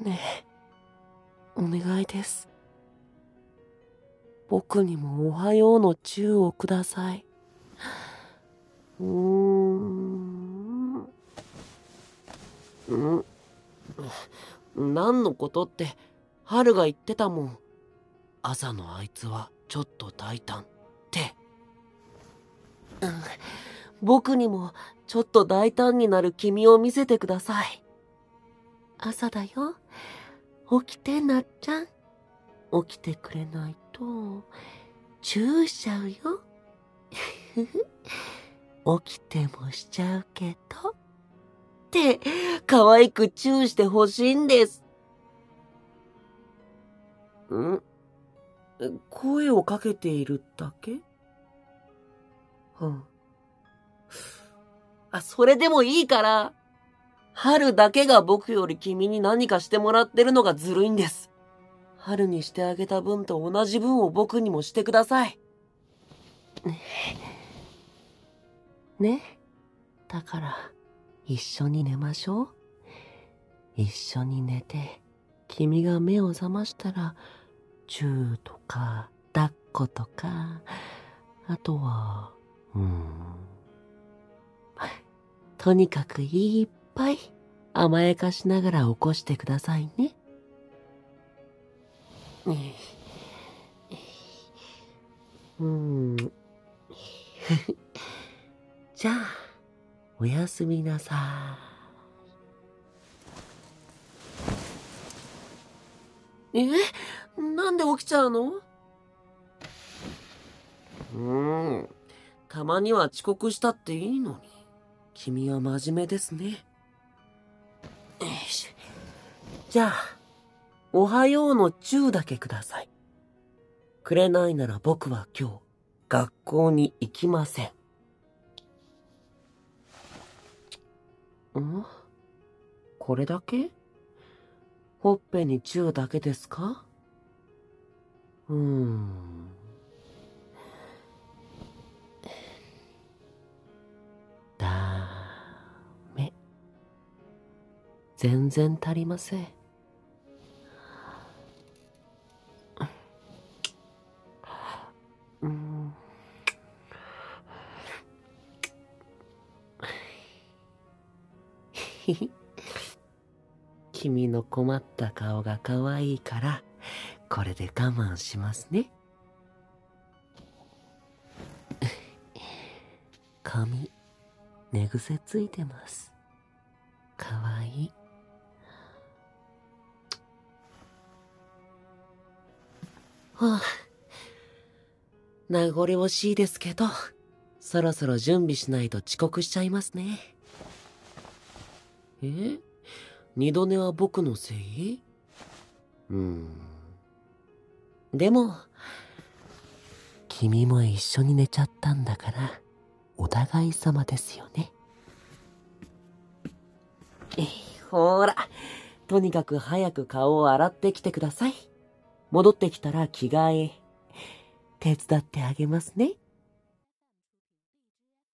ねえ、お願いです。僕にもおはようの宙をください。うーん。ん何のことって、春が言ってたもん。朝のあいつはちょっと大胆って。うん、僕にもちょっと大胆になる君を見せてください。朝だよ。起きてなっちゃん。起きてくれないと、チューしちゃうよ。起きてもしちゃうけど。って、可愛くチューしてほしいんです。ん？声をかけているだけ？うん。あ、それでもいいから、春だけが僕より君に何かしてもらってるのがずるいんです。春にしてあげた分と同じ分を僕にもしてください。ね。だから、一緒に寝ましょう。一緒に寝て、君が目を覚ましたら、チューとか、抱っことか、あとは、うん。とにかくいっぱい甘やかしながら起こしてくださいね。うん。じゃあ、おやすみなさい。え？なんで起きちゃうの？うん。たまには遅刻したっていいのに。君は真面目ですね。じゃあ、おはようの10だけください。くれないなら僕は今日、学校に行きません。ん？これだけ？ほっぺにチューだけですか？うーん。だめ。全然足りませ。ん。君の困った顔が可愛いから、これで我慢しますね。髪、寝癖ついてます。かわいい。はあ、名残惜しいですけど、そろそろ準備しないと遅刻しちゃいますね。え？二度寝は僕のせい？うん。でも、君も一緒に寝ちゃったんだから、お互い様ですよね。えほら、とにかく早く顔を洗ってきてください。戻ってきたら着替え、手伝ってあげますね。